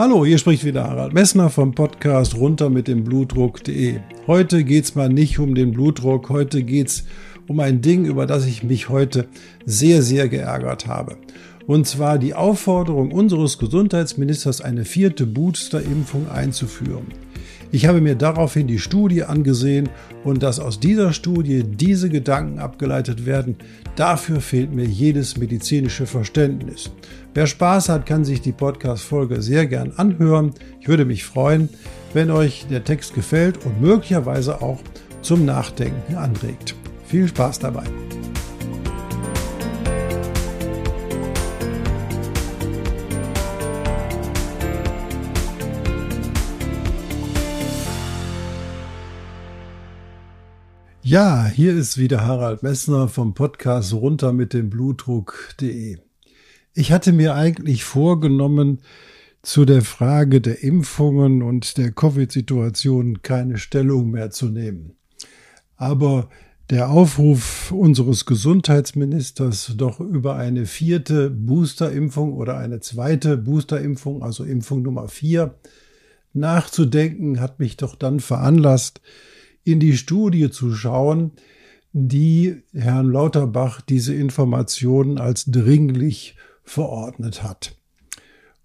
Hallo, hier spricht wieder Harald Messner vom Podcast runter mit dem Blutdruck.de. Heute geht's mal nicht um den Blutdruck, heute geht's um ein Ding, über das ich mich heute sehr, sehr geärgert habe. Und zwar die Aufforderung unseres Gesundheitsministers, eine vierte Boosterimpfung einzuführen. Ich habe mir daraufhin die Studie angesehen und dass aus dieser Studie diese Gedanken abgeleitet werden, dafür fehlt mir jedes medizinische Verständnis. Wer Spaß hat, kann sich die Podcast-Folge sehr gern anhören. Ich würde mich freuen, wenn euch der Text gefällt und möglicherweise auch zum Nachdenken anregt. Viel Spaß dabei! Ja, hier ist wieder Harald Messner vom Podcast runter mit dem Blutdruck.de. Ich hatte mir eigentlich vorgenommen, zu der Frage der Impfungen und der Covid-Situation keine Stellung mehr zu nehmen. Aber der Aufruf unseres Gesundheitsministers, doch über eine vierte Boosterimpfung oder eine zweite Boosterimpfung, also Impfung Nummer vier, nachzudenken, hat mich doch dann veranlasst, in die Studie zu schauen, die Herrn Lauterbach diese Informationen als dringlich verordnet hat.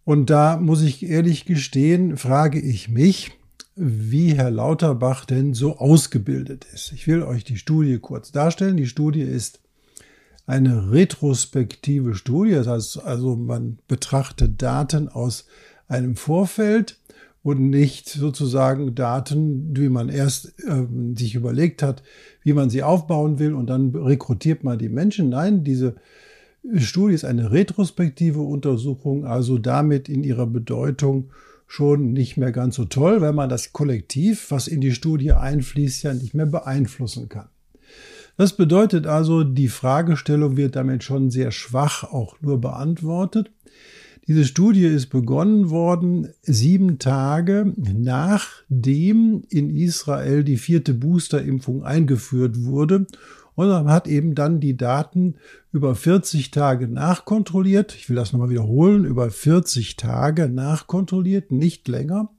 Und da muss ich ehrlich gestehen, frage ich mich, wie Herr Lauterbach denn so ausgebildet ist. Ich will euch die Studie kurz darstellen. Die Studie ist eine retrospektive Studie, das heißt also man betrachtet Daten aus einem Vorfeld und nicht sozusagen Daten, wie man erst äh, sich überlegt hat, wie man sie aufbauen will und dann rekrutiert man die Menschen. Nein, diese Studie ist eine retrospektive Untersuchung, also damit in ihrer Bedeutung schon nicht mehr ganz so toll, weil man das Kollektiv, was in die Studie einfließt, ja nicht mehr beeinflussen kann. Das bedeutet also, die Fragestellung wird damit schon sehr schwach auch nur beantwortet. Diese Studie ist begonnen worden sieben Tage nachdem in Israel die vierte Boosterimpfung eingeführt wurde. Und man hat eben dann die Daten über 40 Tage nachkontrolliert. Ich will das nochmal wiederholen, über 40 Tage nachkontrolliert, nicht länger.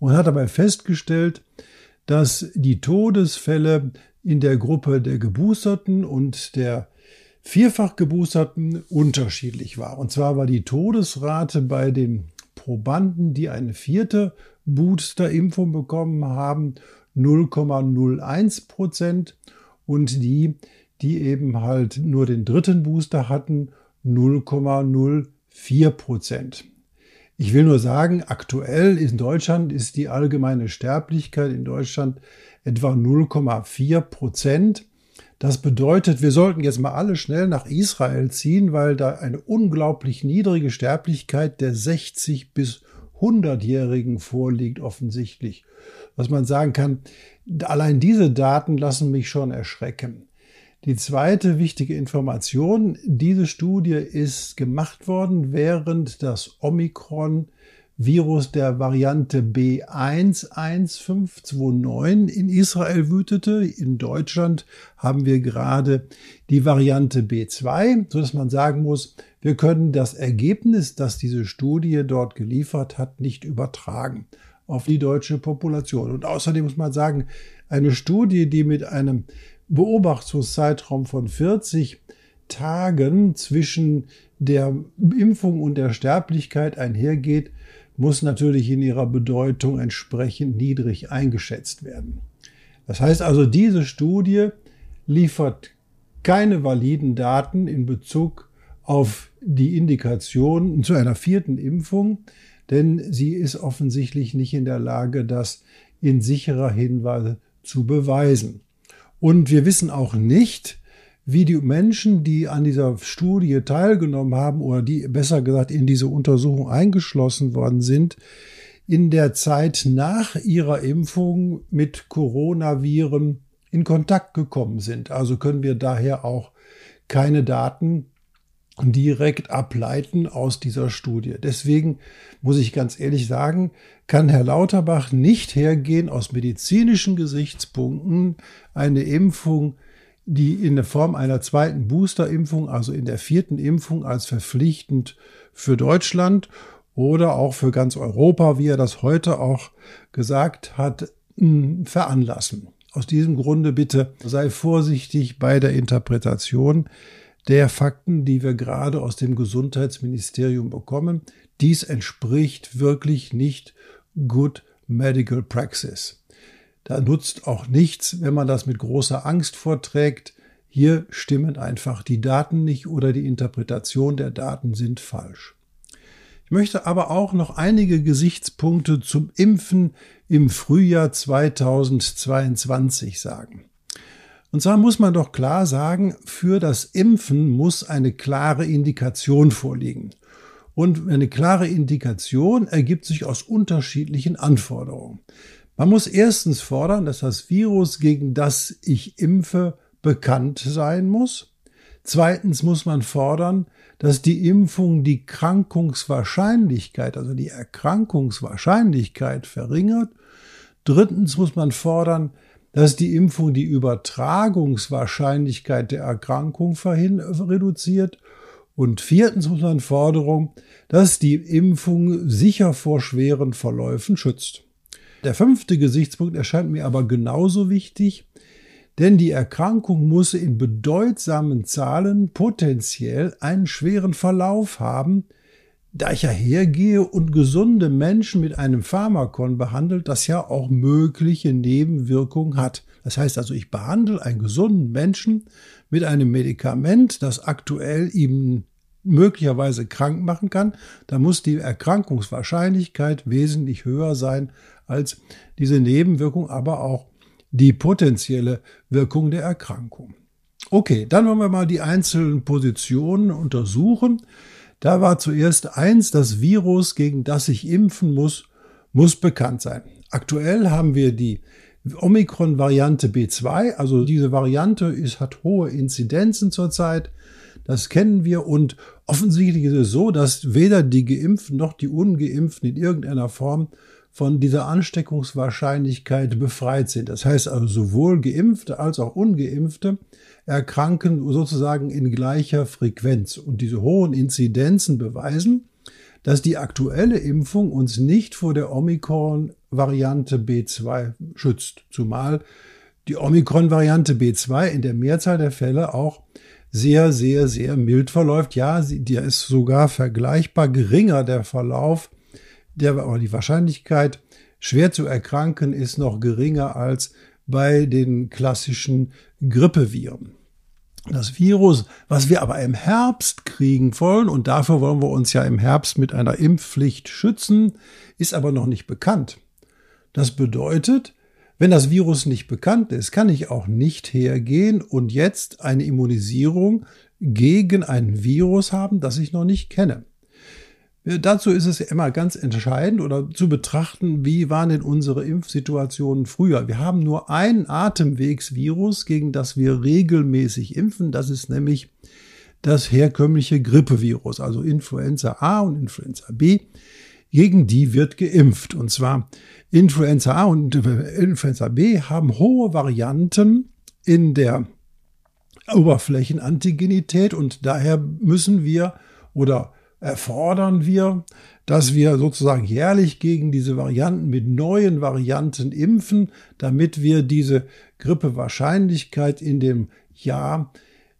Und hat dabei festgestellt, dass die Todesfälle in der Gruppe der Geboosterten und der vierfach geboosterten unterschiedlich war. Und zwar war die Todesrate bei den Probanden, die eine vierte Boosterimpfung bekommen haben, 0,01 Prozent und die, die eben halt nur den dritten Booster hatten, 0,04 Prozent. Ich will nur sagen, aktuell in Deutschland ist die allgemeine Sterblichkeit in Deutschland etwa 0,4 Prozent. Das bedeutet, wir sollten jetzt mal alle schnell nach Israel ziehen, weil da eine unglaublich niedrige Sterblichkeit der 60 bis 100-Jährigen vorliegt offensichtlich. Was man sagen kann, allein diese Daten lassen mich schon erschrecken. Die zweite wichtige Information, diese Studie ist gemacht worden, während das Omikron Virus der Variante B11529 in Israel wütete. In Deutschland haben wir gerade die Variante B2, so dass man sagen muss, wir können das Ergebnis, das diese Studie dort geliefert hat, nicht übertragen auf die deutsche Population. Und außerdem muss man sagen, eine Studie, die mit einem Beobachtungszeitraum von 40 Tagen zwischen der Impfung und der Sterblichkeit einhergeht, muss natürlich in ihrer Bedeutung entsprechend niedrig eingeschätzt werden. Das heißt also, diese Studie liefert keine validen Daten in Bezug auf die Indikation zu einer vierten Impfung, denn sie ist offensichtlich nicht in der Lage, das in sicherer Hinweise zu beweisen. Und wir wissen auch nicht, wie die Menschen, die an dieser Studie teilgenommen haben oder die besser gesagt in diese Untersuchung eingeschlossen worden sind, in der Zeit nach ihrer Impfung mit Coronaviren in Kontakt gekommen sind. Also können wir daher auch keine Daten direkt ableiten aus dieser Studie. Deswegen muss ich ganz ehrlich sagen, kann Herr Lauterbach nicht hergehen, aus medizinischen Gesichtspunkten eine Impfung, die in der Form einer zweiten Boosterimpfung, also in der vierten Impfung als verpflichtend für Deutschland oder auch für ganz Europa, wie er das heute auch gesagt hat, veranlassen. Aus diesem Grunde bitte sei vorsichtig bei der Interpretation der Fakten, die wir gerade aus dem Gesundheitsministerium bekommen. Dies entspricht wirklich nicht Good Medical Praxis. Da nutzt auch nichts, wenn man das mit großer Angst vorträgt. Hier stimmen einfach die Daten nicht oder die Interpretation der Daten sind falsch. Ich möchte aber auch noch einige Gesichtspunkte zum Impfen im Frühjahr 2022 sagen. Und zwar muss man doch klar sagen, für das Impfen muss eine klare Indikation vorliegen. Und eine klare Indikation ergibt sich aus unterschiedlichen Anforderungen. Man muss erstens fordern, dass das Virus, gegen das ich impfe, bekannt sein muss. Zweitens muss man fordern, dass die Impfung die Krankungswahrscheinlichkeit, also die Erkrankungswahrscheinlichkeit verringert. Drittens muss man fordern, dass die Impfung die Übertragungswahrscheinlichkeit der Erkrankung reduziert. Und viertens muss man Forderung, dass die Impfung sicher vor schweren Verläufen schützt. Der fünfte Gesichtspunkt erscheint mir aber genauso wichtig, denn die Erkrankung muss in bedeutsamen Zahlen potenziell einen schweren Verlauf haben, da ich ja hergehe und gesunde Menschen mit einem Pharmakon behandelt, das ja auch mögliche Nebenwirkungen hat. Das heißt also, ich behandle einen gesunden Menschen mit einem Medikament, das aktuell ihm möglicherweise krank machen kann, da muss die Erkrankungswahrscheinlichkeit wesentlich höher sein als diese Nebenwirkung, aber auch die potenzielle Wirkung der Erkrankung. Okay, dann wollen wir mal die einzelnen Positionen untersuchen. Da war zuerst eins, das Virus, gegen das ich impfen muss, muss bekannt sein. Aktuell haben wir die Omikron-Variante B2, also diese Variante ist, hat hohe Inzidenzen zurzeit. Das kennen wir und offensichtlich ist es so, dass weder die Geimpften noch die Ungeimpften in irgendeiner Form von dieser Ansteckungswahrscheinlichkeit befreit sind. Das heißt also sowohl Geimpfte als auch Ungeimpfte erkranken sozusagen in gleicher Frequenz. Und diese hohen Inzidenzen beweisen, dass die aktuelle Impfung uns nicht vor der Omikron-Variante B2 schützt. Zumal die Omikron-Variante B2 in der Mehrzahl der Fälle auch sehr, sehr, sehr mild verläuft. Ja, der ist sogar vergleichbar geringer der Verlauf, der, aber die Wahrscheinlichkeit, schwer zu erkranken, ist noch geringer als bei den klassischen Grippeviren. Das Virus, was wir aber im Herbst kriegen wollen, und dafür wollen wir uns ja im Herbst mit einer Impfpflicht schützen, ist aber noch nicht bekannt. Das bedeutet, wenn das Virus nicht bekannt ist, kann ich auch nicht hergehen und jetzt eine Immunisierung gegen ein Virus haben, das ich noch nicht kenne. Dazu ist es ja immer ganz entscheidend oder zu betrachten, wie waren denn unsere Impfsituationen früher. Wir haben nur ein Atemwegsvirus, gegen das wir regelmäßig impfen. Das ist nämlich das herkömmliche Grippevirus, also Influenza A und Influenza B. Gegen die wird geimpft. Und zwar Influenza A und Influenza B haben hohe Varianten in der Oberflächenantigenität und daher müssen wir oder erfordern wir, dass wir sozusagen jährlich gegen diese Varianten mit neuen Varianten impfen, damit wir diese Grippewahrscheinlichkeit in dem Jahr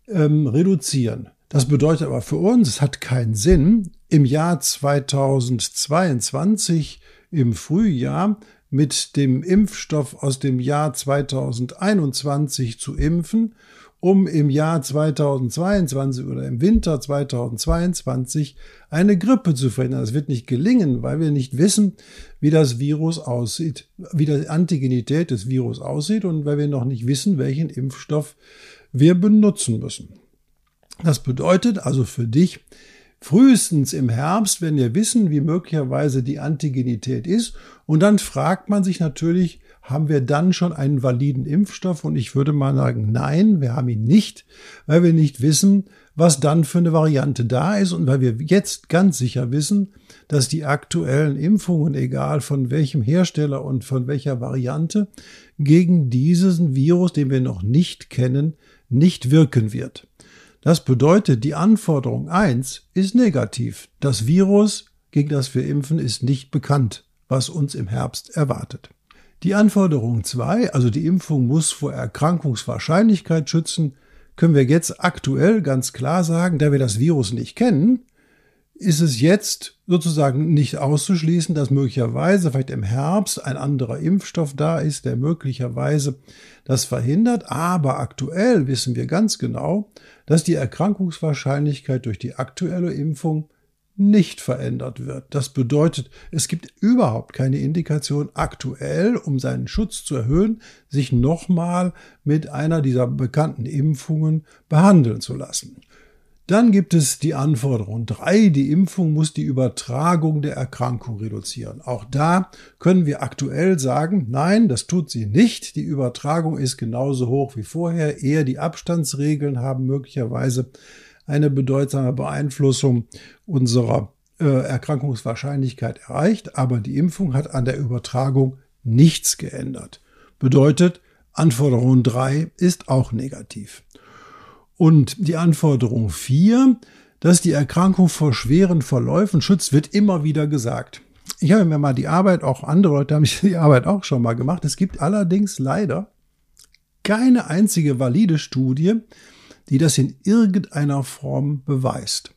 ähm, reduzieren. Das bedeutet aber für uns, es hat keinen Sinn, im Jahr 2022 im Frühjahr mit dem Impfstoff aus dem Jahr 2021 zu impfen um im Jahr 2022 oder im Winter 2022 eine Grippe zu verhindern. Das wird nicht gelingen, weil wir nicht wissen, wie das Virus aussieht, wie die Antigenität des Virus aussieht und weil wir noch nicht wissen, welchen Impfstoff wir benutzen müssen. Das bedeutet also für dich, frühestens im Herbst, wenn wir wissen, wie möglicherweise die Antigenität ist, und dann fragt man sich natürlich, haben wir dann schon einen validen Impfstoff? Und ich würde mal sagen, nein, wir haben ihn nicht, weil wir nicht wissen, was dann für eine Variante da ist und weil wir jetzt ganz sicher wissen, dass die aktuellen Impfungen, egal von welchem Hersteller und von welcher Variante, gegen diesen Virus, den wir noch nicht kennen, nicht wirken wird. Das bedeutet, die Anforderung eins ist negativ. Das Virus, gegen das wir impfen, ist nicht bekannt, was uns im Herbst erwartet. Die Anforderung zwei, also die Impfung muss vor Erkrankungswahrscheinlichkeit schützen, können wir jetzt aktuell ganz klar sagen, da wir das Virus nicht kennen, ist es jetzt sozusagen nicht auszuschließen, dass möglicherweise vielleicht im Herbst ein anderer Impfstoff da ist, der möglicherweise das verhindert. Aber aktuell wissen wir ganz genau, dass die Erkrankungswahrscheinlichkeit durch die aktuelle Impfung nicht verändert wird. Das bedeutet, es gibt überhaupt keine Indikation aktuell, um seinen Schutz zu erhöhen, sich nochmal mit einer dieser bekannten Impfungen behandeln zu lassen. Dann gibt es die Anforderung drei. Die Impfung muss die Übertragung der Erkrankung reduzieren. Auch da können wir aktuell sagen, nein, das tut sie nicht. Die Übertragung ist genauso hoch wie vorher. Eher die Abstandsregeln haben möglicherweise eine bedeutsame Beeinflussung unserer äh, Erkrankungswahrscheinlichkeit erreicht. Aber die Impfung hat an der Übertragung nichts geändert. Bedeutet, Anforderung drei ist auch negativ. Und die Anforderung 4, dass die Erkrankung vor schweren Verläufen schützt, wird immer wieder gesagt. Ich habe mir mal die Arbeit, auch andere Leute haben die Arbeit auch schon mal gemacht. Es gibt allerdings leider keine einzige valide Studie, die das in irgendeiner Form beweist.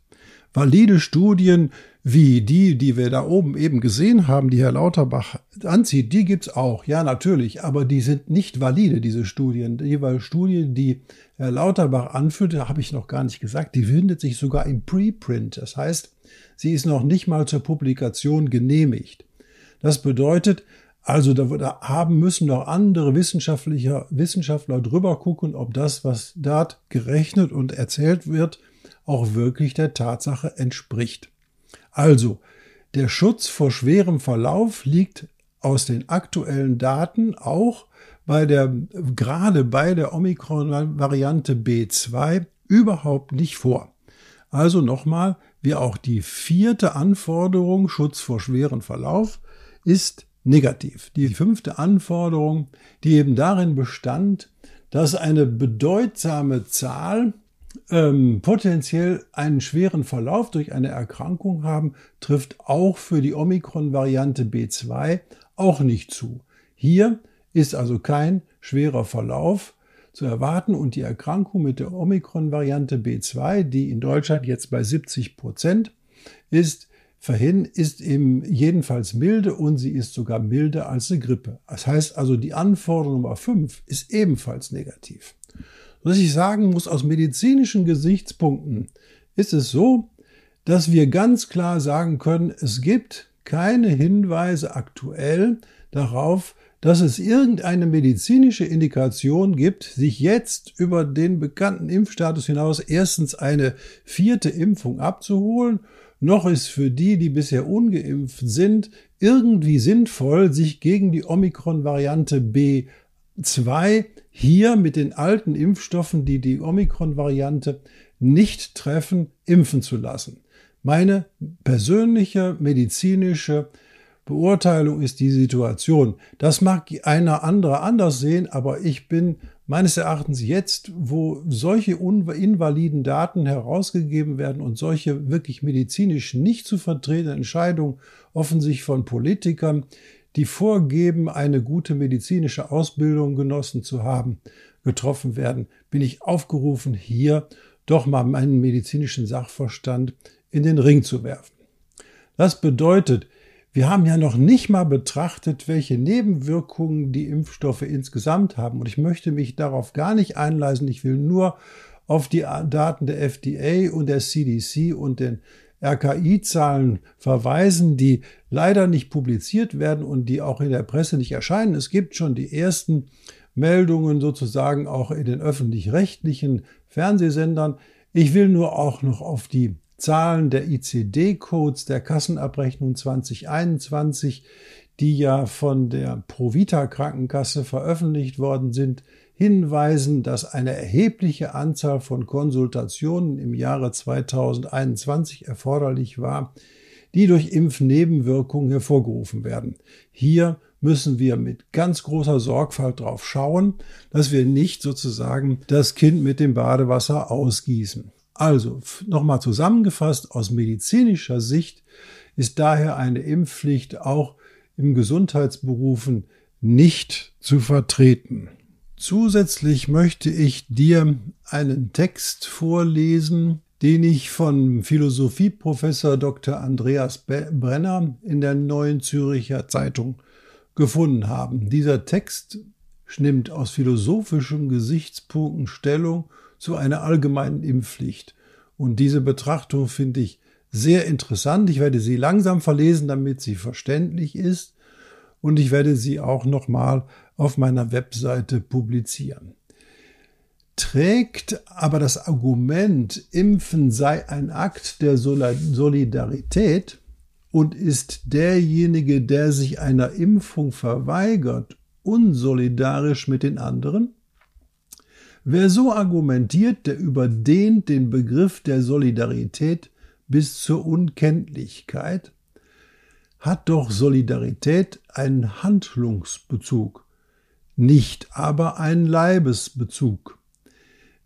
Valide Studien wie die, die wir da oben eben gesehen haben, die Herr Lauterbach anzieht, die gibt's auch. Ja, natürlich, aber die sind nicht valide, diese Studien. Die Studie, die Herr Lauterbach anführte, habe ich noch gar nicht gesagt, die findet sich sogar im Preprint. Das heißt, sie ist noch nicht mal zur Publikation genehmigt. Das bedeutet, also da, haben müssen noch andere Wissenschaftler, Wissenschaftler drüber gucken, ob das, was dort gerechnet und erzählt wird, auch wirklich der Tatsache entspricht. Also, der Schutz vor schwerem Verlauf liegt aus den aktuellen Daten auch bei der, gerade bei der Omikron-Variante B2 überhaupt nicht vor. Also nochmal, wie auch die vierte Anforderung, Schutz vor schweren Verlauf, ist negativ. Die fünfte Anforderung, die eben darin bestand, dass eine bedeutsame Zahl ähm, potenziell einen schweren Verlauf durch eine Erkrankung haben, trifft auch für die Omikron-Variante B2 auch nicht zu. Hier ist also kein schwerer Verlauf zu erwarten und die Erkrankung mit der Omikron-Variante B2, die in Deutschland jetzt bei 70 Prozent ist, verhin ist eben jedenfalls milde und sie ist sogar milder als eine Grippe. Das heißt also, die Anforderung Nummer 5 ist ebenfalls negativ. Was ich sagen muss, aus medizinischen Gesichtspunkten ist es so, dass wir ganz klar sagen können, es gibt keine Hinweise aktuell darauf, dass es irgendeine medizinische Indikation gibt, sich jetzt über den bekannten Impfstatus hinaus erstens eine vierte Impfung abzuholen, noch ist für die, die bisher ungeimpft sind, irgendwie sinnvoll, sich gegen die Omikron-Variante B2 hier mit den alten Impfstoffen, die die Omikron-Variante nicht treffen, impfen zu lassen. Meine persönliche medizinische Beurteilung ist die Situation. Das mag einer andere anders sehen, aber ich bin meines Erachtens jetzt, wo solche invaliden Daten herausgegeben werden und solche wirklich medizinisch nicht zu vertretenden Entscheidungen offensichtlich von Politikern, die vorgeben, eine gute medizinische Ausbildung genossen zu haben, getroffen werden, bin ich aufgerufen, hier doch mal meinen medizinischen Sachverstand in den Ring zu werfen. Das bedeutet, wir haben ja noch nicht mal betrachtet, welche Nebenwirkungen die Impfstoffe insgesamt haben. Und ich möchte mich darauf gar nicht einleisen. Ich will nur auf die Daten der FDA und der CDC und den RKI-Zahlen verweisen, die leider nicht publiziert werden und die auch in der Presse nicht erscheinen. Es gibt schon die ersten Meldungen sozusagen auch in den öffentlich-rechtlichen Fernsehsendern. Ich will nur auch noch auf die Zahlen der ICD-Codes der Kassenabrechnung 2021, die ja von der Provita Krankenkasse veröffentlicht worden sind, hinweisen, dass eine erhebliche Anzahl von Konsultationen im Jahre 2021 erforderlich war, die durch Impfnebenwirkungen hervorgerufen werden. Hier müssen wir mit ganz großer Sorgfalt drauf schauen, dass wir nicht sozusagen das Kind mit dem Badewasser ausgießen. Also nochmal zusammengefasst, aus medizinischer Sicht ist daher eine Impfpflicht auch im Gesundheitsberufen nicht zu vertreten. Zusätzlich möchte ich dir einen Text vorlesen, den ich von Philosophieprofessor Dr. Andreas Brenner in der Neuen Züricher Zeitung gefunden habe. Dieser Text nimmt aus philosophischen Gesichtspunkten Stellung zu einer allgemeinen Impfpflicht. Und diese Betrachtung finde ich sehr interessant. Ich werde sie langsam verlesen, damit sie verständlich ist. Und ich werde sie auch nochmal auf meiner Webseite publizieren. Trägt aber das Argument, Impfen sei ein Akt der Solidarität und ist derjenige, der sich einer Impfung verweigert, unsolidarisch mit den anderen? Wer so argumentiert, der überdehnt den Begriff der Solidarität bis zur Unkenntlichkeit, hat doch Solidarität einen Handlungsbezug, nicht aber einen Leibesbezug.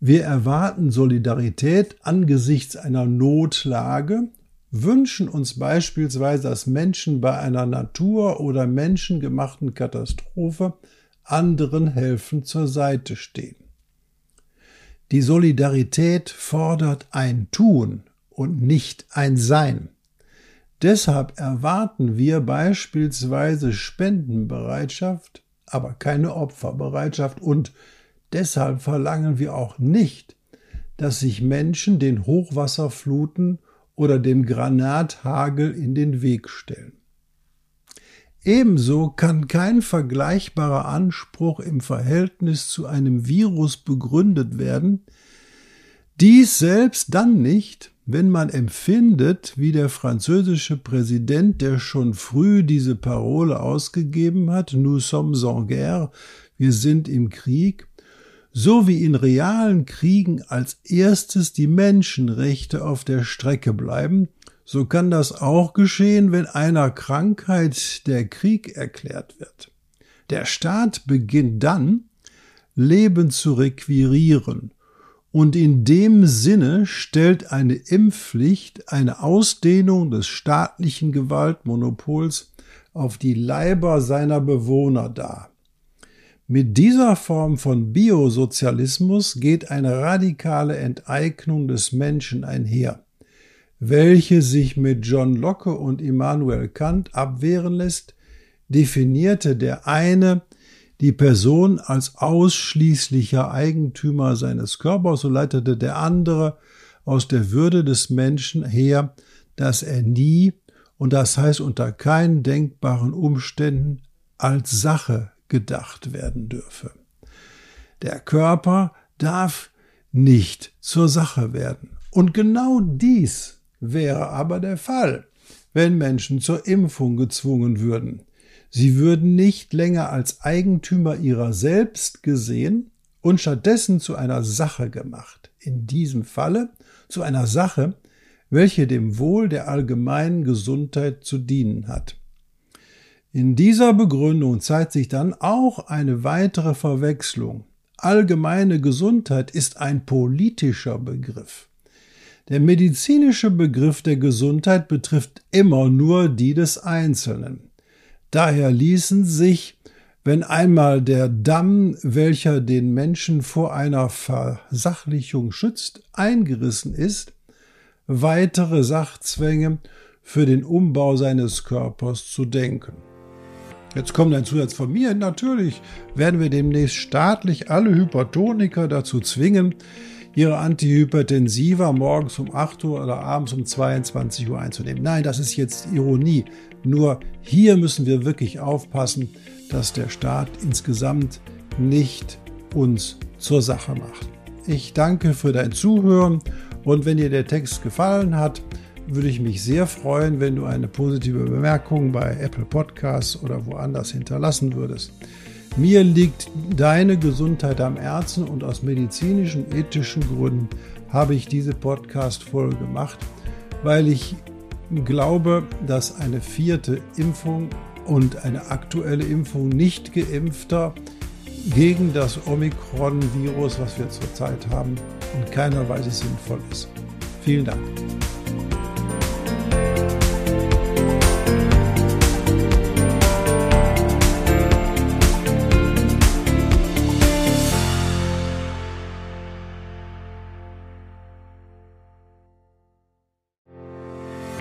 Wir erwarten Solidarität angesichts einer Notlage, wünschen uns beispielsweise, dass Menschen bei einer Natur- oder menschengemachten Katastrophe anderen helfen zur Seite stehen. Die Solidarität fordert ein Tun und nicht ein Sein. Deshalb erwarten wir beispielsweise Spendenbereitschaft, aber keine Opferbereitschaft und deshalb verlangen wir auch nicht, dass sich Menschen den Hochwasserfluten oder dem Granathagel in den Weg stellen. Ebenso kann kein vergleichbarer Anspruch im Verhältnis zu einem Virus begründet werden, dies selbst dann nicht, wenn man empfindet, wie der französische Präsident, der schon früh diese Parole ausgegeben hat, Nous sommes en guerre, wir sind im Krieg, so wie in realen Kriegen als erstes die Menschenrechte auf der Strecke bleiben so kann das auch geschehen, wenn einer Krankheit der Krieg erklärt wird. Der Staat beginnt dann, Leben zu requirieren, und in dem Sinne stellt eine Impfpflicht eine Ausdehnung des staatlichen Gewaltmonopols auf die Leiber seiner Bewohner dar. Mit dieser Form von Biosozialismus geht eine radikale Enteignung des Menschen einher welche sich mit John Locke und Immanuel Kant abwehren lässt, definierte der eine die Person als ausschließlicher Eigentümer seines Körpers, so leitete der andere aus der Würde des Menschen her, dass er nie, und das heißt unter keinen denkbaren Umständen, als Sache gedacht werden dürfe. Der Körper darf nicht zur Sache werden. Und genau dies wäre aber der Fall, wenn Menschen zur Impfung gezwungen würden. Sie würden nicht länger als Eigentümer ihrer selbst gesehen und stattdessen zu einer Sache gemacht. In diesem Falle zu einer Sache, welche dem Wohl der allgemeinen Gesundheit zu dienen hat. In dieser Begründung zeigt sich dann auch eine weitere Verwechslung. Allgemeine Gesundheit ist ein politischer Begriff. Der medizinische Begriff der Gesundheit betrifft immer nur die des Einzelnen. Daher ließen sich, wenn einmal der Damm, welcher den Menschen vor einer Versachlichung schützt, eingerissen ist, weitere Sachzwänge für den Umbau seines Körpers zu denken. Jetzt kommt ein Zusatz von mir. Natürlich werden wir demnächst staatlich alle Hypertoniker dazu zwingen, ihre Antihypertensiva morgens um 8 Uhr oder abends um 22 Uhr einzunehmen. Nein, das ist jetzt Ironie. Nur hier müssen wir wirklich aufpassen, dass der Staat insgesamt nicht uns zur Sache macht. Ich danke für dein Zuhören und wenn dir der Text gefallen hat, würde ich mich sehr freuen, wenn du eine positive Bemerkung bei Apple Podcasts oder woanders hinterlassen würdest. Mir liegt deine Gesundheit am Herzen und aus medizinischen, ethischen Gründen habe ich diese Podcast-Folge gemacht, weil ich glaube, dass eine vierte Impfung und eine aktuelle Impfung nicht geimpfter gegen das Omikron-Virus, was wir zurzeit haben, in keiner Weise sinnvoll ist. Vielen Dank.